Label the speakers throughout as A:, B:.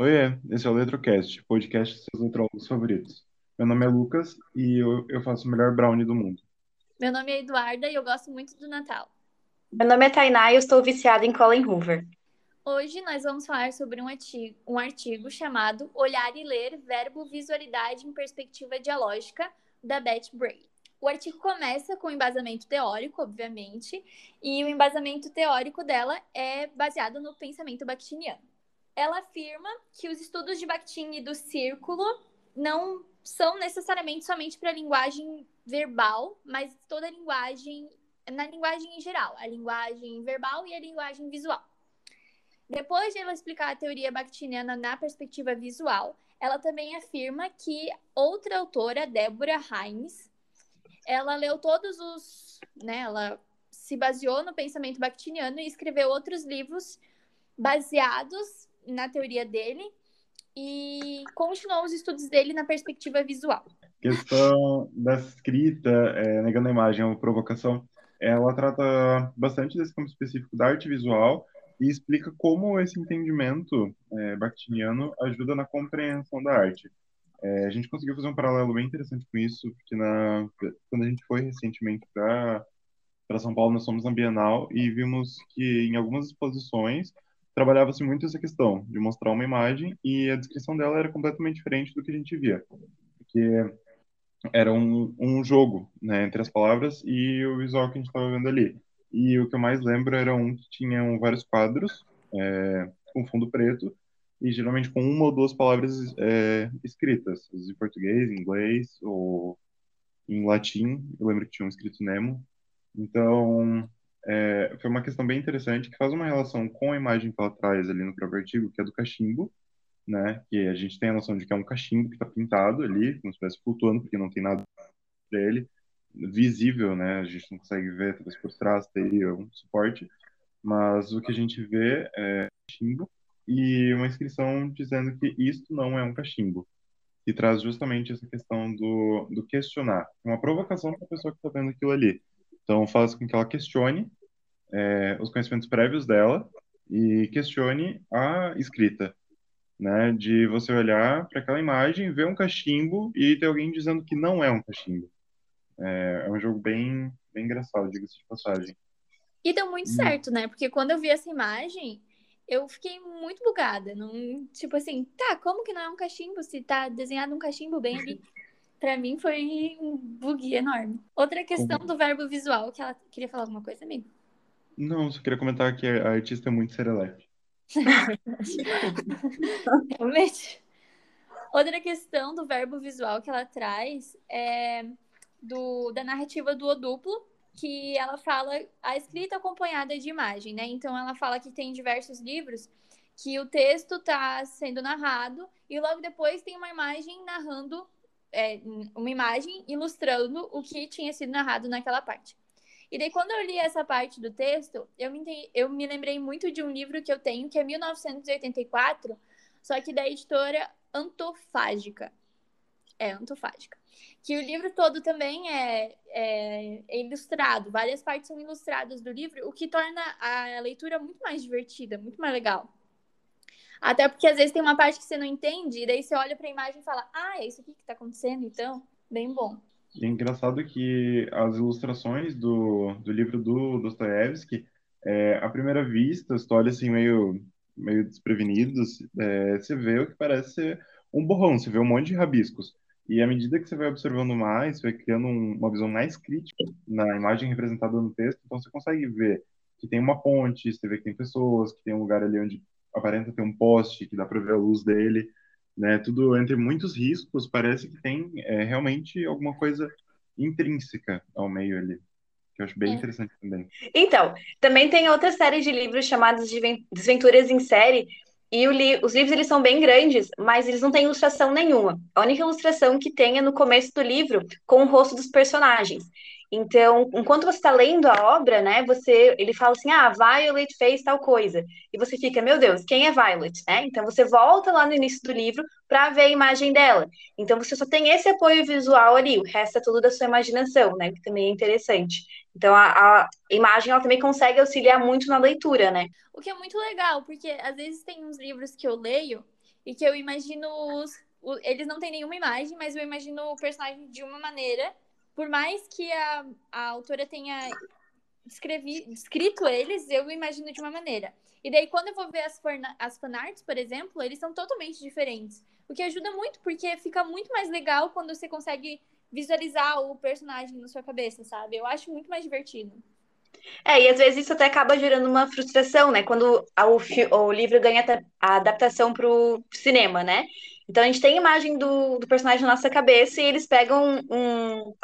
A: Oiê, esse é o Letrocast, podcast de seus letrólogos favoritos. Meu nome é Lucas e eu, eu faço o melhor brownie do mundo.
B: Meu nome é Eduarda e eu gosto muito do Natal.
C: Meu nome é Tainá e eu estou viciada em Colin Hoover.
B: Hoje nós vamos falar sobre um artigo, um artigo chamado Olhar e Ler, Verbo Visualidade em Perspectiva Dialógica, da Beth Bray. O artigo começa com embasamento teórico, obviamente, e o embasamento teórico dela é baseado no pensamento bakhtiniano. Ela afirma que os estudos de Bakhtin e do círculo não são necessariamente somente para a linguagem verbal, mas toda a linguagem, na linguagem em geral, a linguagem verbal e a linguagem visual. Depois de ela explicar a teoria bakhtiniana na perspectiva visual, ela também afirma que outra autora, Débora Himes, ela leu todos os. Né, ela se baseou no pensamento bakhtiniano e escreveu outros livros baseados na teoria dele e continuou os estudos dele na perspectiva visual.
A: Questão da escrita, é, negando a imagem, uma provocação. Ela trata bastante desse campo específico da arte visual e explica como esse entendimento é, bakhtiniano ajuda na compreensão da arte. É, a gente conseguiu fazer um paralelo bem interessante com isso, porque na, quando a gente foi recentemente para São Paulo, nós fomos na Bienal e vimos que em algumas exposições trabalhava-se muito essa questão de mostrar uma imagem e a descrição dela era completamente diferente do que a gente via. Porque era um, um jogo né, entre as palavras e o visual que a gente estava vendo ali. E o que eu mais lembro era um que tinha vários quadros é, com fundo preto e geralmente com uma ou duas palavras é, escritas, em português, em inglês ou em latim. Eu lembro que um escrito Nemo. Então, é, foi uma questão bem interessante que faz uma relação com a imagem que ela traz ali no próprio artigo, que é do cachimbo, né? Que a gente tem a noção de que é um cachimbo que está pintado ali, como se estivesse flutuando, porque não tem nada para ele visível, né? A gente não consegue ver, talvez por trás teria um suporte, mas o que a gente vê é cachimbo e uma inscrição dizendo que isto não é um cachimbo. E traz justamente essa questão do, do questionar. Uma provocação para a pessoa que está vendo aquilo ali. Então, faz com que ela questione é, os conhecimentos prévios dela e questione a escrita, né? De você olhar para aquela imagem, ver um cachimbo e ter alguém dizendo que não é um cachimbo. É, é um jogo bem, bem engraçado, diga-se de passagem.
B: E deu muito hum. certo, né? Porque quando eu vi essa imagem, eu fiquei muito bugada. Não, tipo assim, tá, como que não é um cachimbo se tá desenhado um cachimbo bem ali? Para mim foi um bug enorme. Outra questão do verbo visual, que ela queria falar alguma coisa, amigo?
A: Não, só queria comentar que a artista é muito serelepe.
B: Realmente. Outra questão do verbo visual que ela traz é do, da narrativa do O duplo, que ela fala a escrita acompanhada de imagem, né? Então ela fala que tem diversos livros que o texto está sendo narrado e logo depois tem uma imagem narrando é, uma imagem ilustrando o que tinha sido narrado naquela parte. E daí, quando eu li essa parte do texto, eu me, eu me lembrei muito de um livro que eu tenho, que é 1984, só que da editora Antofágica. É, Antofágica. Que o livro todo também é, é, é, ilustrado, várias partes são ilustradas do livro, o que torna a leitura muito mais divertida, muito mais legal. Até porque às vezes tem uma parte que você não entende, e daí você olha para a imagem e fala: Ah, é isso aqui que está acontecendo, então, bem bom.
A: E é engraçado que as ilustrações do, do livro do Dostoiévski, é, à primeira vista, você olha assim meio, meio desprevenido, é, você vê o que parece ser um borrão, você vê um monte de rabiscos. E à medida que você vai observando mais, você vai criando um, uma visão mais crítica na imagem representada no texto, então você consegue ver que tem uma ponte, você vê que tem pessoas, que tem um lugar ali onde aparenta ter um poste, que dá para ver a luz dele, né? Tudo entre muitos riscos, parece que tem é, realmente alguma coisa intrínseca ao meio ali, que eu acho bem é. interessante também.
C: Então, também tem outra série de livros chamados de Desventuras em Série, e li os livros eles são bem grandes, mas eles não têm ilustração nenhuma. A única ilustração que tem é no começo do livro, com o rosto dos personagens. Então, enquanto você está lendo a obra, né, você, ele fala assim, ah, Violet fez tal coisa, e você fica, meu Deus, quem é Violet, né? Então você volta lá no início do livro para ver a imagem dela. Então você só tem esse apoio visual ali, o resto é tudo da sua imaginação, né? Que também é interessante. Então a, a imagem ela também consegue auxiliar muito na leitura, né?
B: O que é muito legal, porque às vezes tem uns livros que eu leio E que eu imagino os, eles não têm nenhuma imagem, mas eu imagino o personagem de uma maneira, por mais que a, a autora tenha descrevi, descrito eles, eu imagino de uma maneira. E daí, quando eu vou ver as, as fanarts, por exemplo, eles são totalmente diferentes. O que ajuda muito, porque fica muito mais legal quando você consegue visualizar o personagem na sua cabeça, sabe? Eu acho muito mais divertido.
C: É, e às vezes isso até acaba gerando uma frustração, né? Quando o, o livro ganha a adaptação para o cinema, né? Então a gente tem a imagem do, do personagem na nossa cabeça e eles pegam um,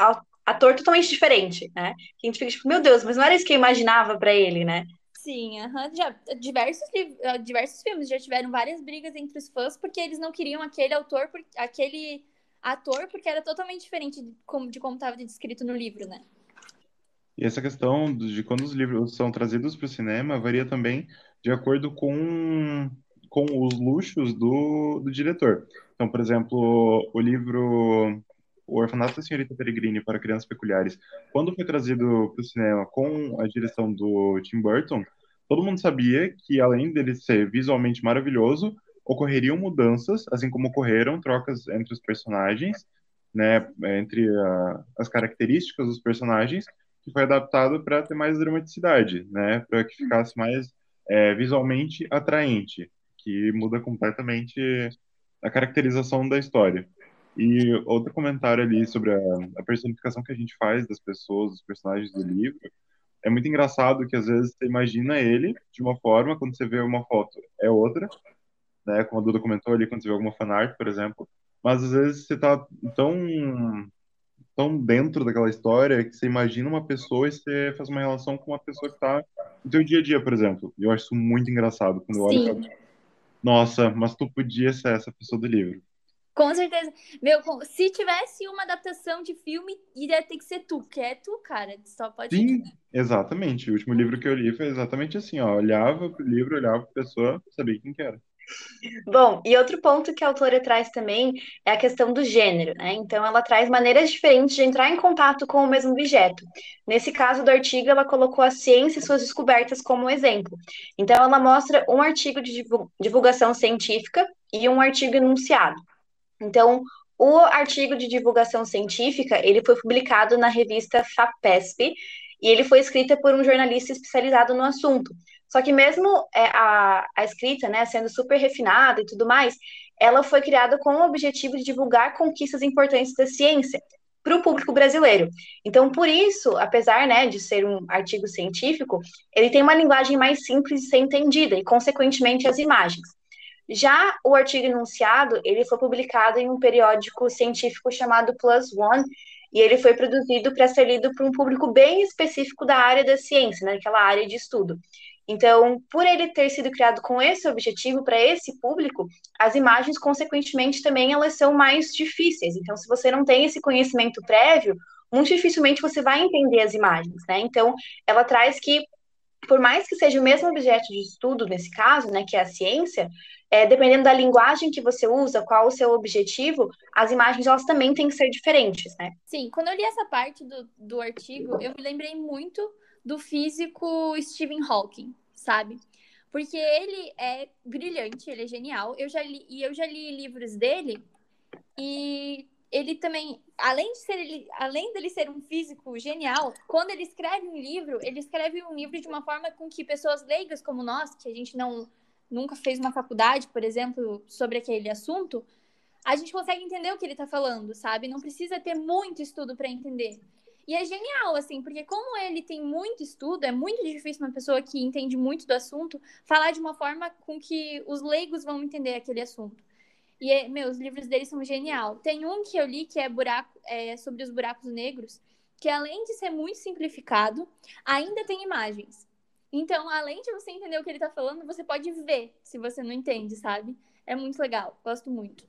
C: ator totalmente diferente, né? Que a gente fica tipo, meu Deus, mas não era isso que eu imaginava para ele, né?
B: Sim, uhum. já, diversos, ah, diversos filmes já tiveram várias brigas entre os fãs porque eles não queriam aquele autor, aquele ator, porque era totalmente diferente de como de estava descrito no livro, né?
A: E essa questão de quando os livros são trazidos para o cinema varia também de acordo com, com os luxos do, do diretor. Então, por exemplo, o livro o Orfanato da Senhorita Peregrine para Crianças Peculiares, quando foi trazido para o cinema com a direção do Tim Burton, todo mundo sabia que, além dele ser visualmente maravilhoso, ocorreriam mudanças, assim como ocorreram trocas entre os personagens, né, entre a, as características dos personagens, que foi adaptado para ter mais dramaticidade, né, para que ficasse mais é, visualmente atraente, que muda completamente a caracterização da história. E outro comentário ali sobre a, a, personificação que a gente faz das pessoas, dos personagens do livro, é muito engraçado que às vezes você imagina ele de uma forma, quando você vê uma foto é outra, né? Como a Duda comentou ali, quando você vê alguma fanart, por exemplo. Mas às vezes você tá tão, tão dentro daquela história que você imagina uma pessoa e você faz uma relação com uma pessoa que tá no seu dia a dia, por exemplo. Eu acho isso muito engraçado quando eu olho pra... Nossa, mas tu podia ser essa pessoa do livro.
B: Com certeza. Meu, se tivesse uma adaptação de filme, iria ter que ser tu, que é tu, cara. Só pode.
A: Sim, exatamente. O último livro que eu li foi exatamente assim, ó. Olhava pro livro, olhava pra pessoa, sabia quem que era.
C: Bom, e outro ponto que a autora traz também é a questão do gênero, né? Então, ela traz maneiras diferentes de entrar em contato com o mesmo objeto. Nesse caso do artigo, ela colocou a ciência e suas descobertas como exemplo. Então, ela mostra um artigo de divulgação científica e um artigo enunciado. Então, o artigo de divulgação científica, ele foi publicado na revista FAPESP e ele foi escrito por um jornalista especializado no assunto. Só que mesmo é, a, a escrita, né, sendo super refinada e tudo mais, ela foi criada com o objetivo de divulgar conquistas importantes da ciência para o público brasileiro. Então, por isso, apesar né, de ser um artigo científico, ele tem uma linguagem mais simples de ser entendida e, consequentemente, as imagens. Já o artigo enunciado, ele foi publicado em um periódico científico chamado Plus One, e ele foi produzido para ser lido por um público bem específico da área da ciência, naquela né, área de estudo. Então, por ele ter sido criado com esse objetivo para esse público, as imagens, consequentemente, também elas são mais difíceis. Então, se você não tem esse conhecimento prévio, muito dificilmente você vai entender as imagens, né? Então, ela traz que, por mais que seja o mesmo objeto de estudo nesse caso, né, que é a ciência, é, dependendo da linguagem que você usa, qual o seu objetivo, as imagens elas também têm que ser diferentes, né?
B: Sim, quando eu li essa parte do, do artigo, eu me lembrei muito do físico Stephen Hawking, sabe? Porque ele é brilhante, ele é genial. Eu já li, e eu já li livros dele e ele também, além de ser ele, além dele ser um físico genial, quando ele escreve um livro, ele escreve um livro de uma forma com que pessoas leigas como nós, que a gente não nunca fez uma faculdade, por exemplo, sobre aquele assunto, a gente consegue entender o que ele está falando, sabe? Não precisa ter muito estudo para entender. E é genial, assim, porque como ele tem muito estudo, é muito difícil uma pessoa que entende muito do assunto falar de uma forma com que os leigos vão entender aquele assunto. E, é, meu, os livros dele são genial. Tem um que eu li que é, buraco, é sobre os buracos negros, que além de ser muito simplificado, ainda tem imagens. Então, além de você entender o que ele tá falando, você pode ver se você não entende, sabe? É muito legal, gosto muito.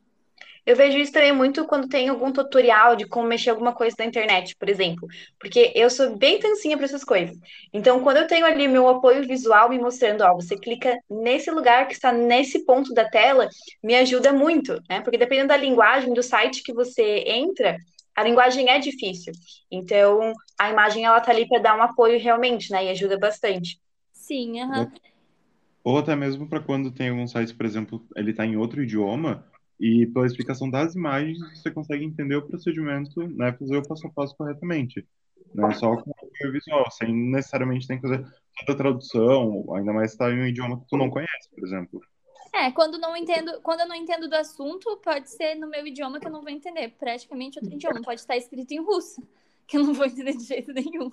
C: Eu vejo isso também muito quando tem algum tutorial de como mexer alguma coisa na internet, por exemplo. Porque eu sou bem tancinha para essas coisas. Então, quando eu tenho ali meu apoio visual me mostrando, ó, você clica nesse lugar que está nesse ponto da tela, me ajuda muito, né? Porque dependendo da linguagem do site que você entra, a linguagem é difícil. Então, a imagem ela tá ali para dar um apoio realmente, né? E ajuda bastante.
B: Sim, aham.
A: Ou até mesmo para quando tem alguns sites, por exemplo, ele está em outro idioma, e pela explicação das imagens você consegue entender o procedimento, né, fazer o passo a passo corretamente. Né, só com o visual, sem necessariamente ter que fazer toda a tradução, ainda mais se está em um idioma que tu não conhece, por exemplo.
B: É, quando não entendo, quando eu não entendo do assunto, pode ser no meu idioma que eu não vou entender, praticamente outro idioma, pode estar escrito em russo, que eu não vou entender de jeito nenhum.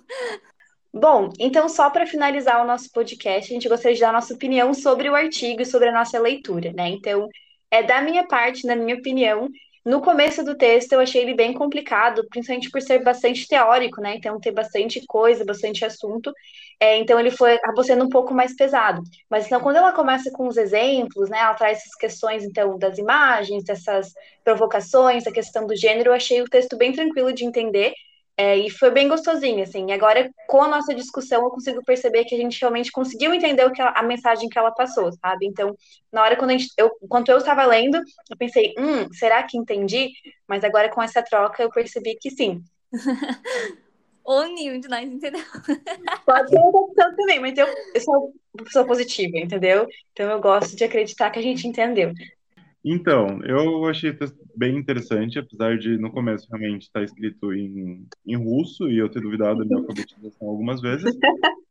C: Bom, então só para finalizar o nosso podcast, a gente gostaria de dar a nossa opinião sobre o artigo e sobre a nossa leitura, né? Então, é da minha parte, na minha opinião, no começo do texto eu achei ele bem complicado, principalmente por ser bastante teórico, né? Então ter bastante coisa, bastante assunto. É, então ele foi acabou sendo um pouco mais pesado. Mas então quando ela começa com os exemplos, né? Ela traz essas questões então das imagens, dessas provocações, a questão do gênero, eu achei o texto bem tranquilo de entender. É, e foi bem gostosinho, assim. Agora, com a nossa discussão, eu consigo perceber que a gente realmente conseguiu entender o que ela, a mensagem que ela passou, sabe? Então, na hora quando gente, eu, enquanto eu estava lendo, eu pensei, hum, será que entendi? Mas agora com essa troca eu percebi que sim.
B: Ou nenhum de nós entendeu.
C: Pode ser opção também, mas eu, eu sou uma pessoa positiva, entendeu? Então eu gosto de acreditar que a gente entendeu.
A: Então, eu achei bem interessante, apesar de no começo realmente estar escrito em, em russo e eu ter duvidado da minha alfabetização algumas vezes.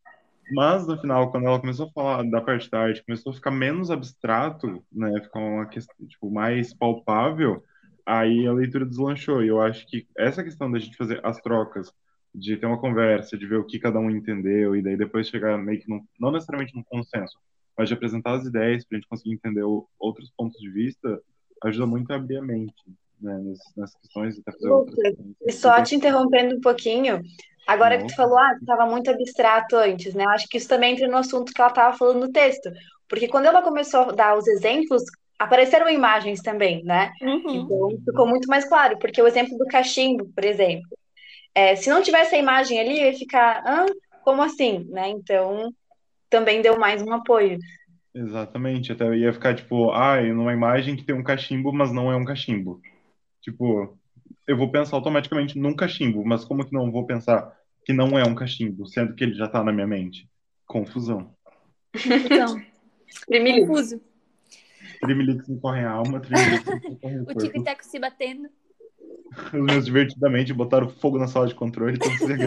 A: Mas no final, quando ela começou a falar da parte da arte, começou a ficar menos abstrato, né, ficou uma questão tipo, mais palpável, aí a leitura deslanchou. E eu acho que essa questão da gente fazer as trocas, de ter uma conversa, de ver o que cada um entendeu, e daí depois chegar meio que num, não necessariamente num consenso, mas de apresentar as ideias para a gente conseguir entender o, outros pontos de vista ajuda muito a abrir a mente né, nessas, nessas questões e fazer
C: Lucas, outras Só te interrompendo um pouquinho, agora Não. que tu falou, ah, estava muito abstrato antes, né? Acho que isso também entra no assunto que ela estava falando no texto, porque quando ela começou a dar os exemplos, apareceram imagens também, né? Uhum. Então ficou muito mais claro, porque o exemplo do cachimbo, por exemplo, é, se não tivesse a imagem ali, ia ficar, ah, como assim, né? Então também deu mais um apoio.
A: Exatamente, até ia ficar tipo, ah, numa imagem que tem um cachimbo, mas não é um cachimbo. Tipo, eu vou pensar automaticamente num cachimbo, mas como que não vou pensar que não é um cachimbo, sendo que ele já tá na minha mente? Confusão.
B: Então, confuso.
A: Trimilix me corre a alma, Trimilix me corre
B: o tico e teco se batendo.
A: Os meus divertidamente botaram fogo na sala de controle, então você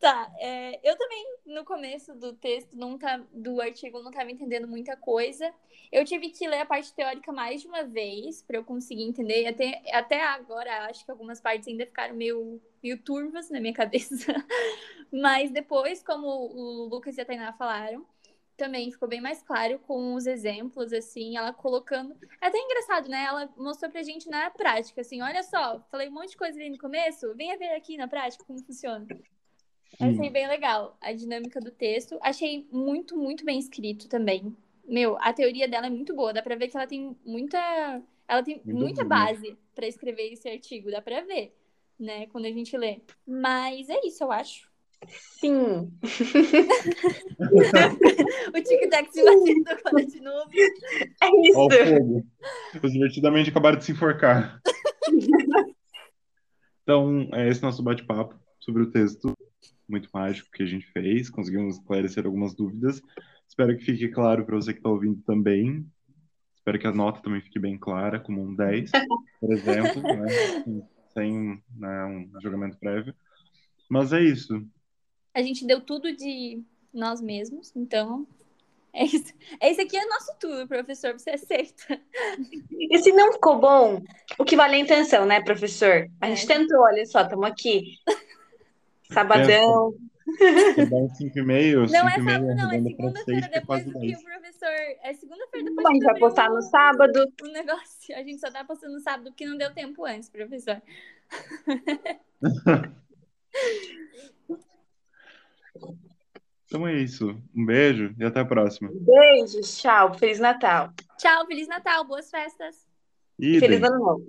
B: Tá, é, eu também no começo do texto, não tá, do artigo, não estava entendendo muita coisa. Eu tive que ler a parte teórica mais de uma vez para eu conseguir entender. Até, até agora, acho que algumas partes ainda ficaram meio, meio turvas na minha cabeça. Mas depois, como o Lucas e a Tainá falaram, também ficou bem mais claro com os exemplos, assim, ela colocando. É até engraçado, né? Ela mostrou pra gente na prática, assim, olha só, falei um monte de coisa ali no começo, venha ver aqui na prática como funciona. Achei bem legal a dinâmica do texto. Achei muito, muito bem escrito também. Meu, a teoria dela é muito boa. Dá pra ver que ela tem muita. Ela tem muito muita base para escrever esse artigo. Dá pra ver, né? Quando a gente lê. Mas é isso, eu acho.
C: Sim.
B: o tic-tac se batendo agora de novo.
C: É isso. Olha o fogo.
A: Os divertidamente acabaram de se enforcar. então, é esse nosso bate-papo sobre o texto muito mágico que a gente fez, conseguimos esclarecer algumas dúvidas. Espero que fique claro para você que está ouvindo também. Espero que a nota também fique bem clara, como um 10, por exemplo, né? sem né, um julgamento prévio. Mas é isso.
B: A gente deu tudo de nós mesmos, então é isso. Esse aqui é nosso tudo, professor. Você aceita.
C: E se não ficou bom, o que vale é a intenção, né, professor? A gente é. tentou, olha só, estamos aqui. Sabadão.
A: Dá cinco e meio,
B: não é sábado, não, é segunda-feira depois do que o professor. É segunda-feira depois
C: A gente vai postar no sábado.
B: O negócio, a gente só tá postando no sábado porque não deu tempo antes, professor.
A: Então é isso. Um beijo e até a próxima.
C: Beijo, tchau. Feliz Natal.
B: Tchau, Feliz Natal, boas festas.
C: Idem. Feliz Ano Novo.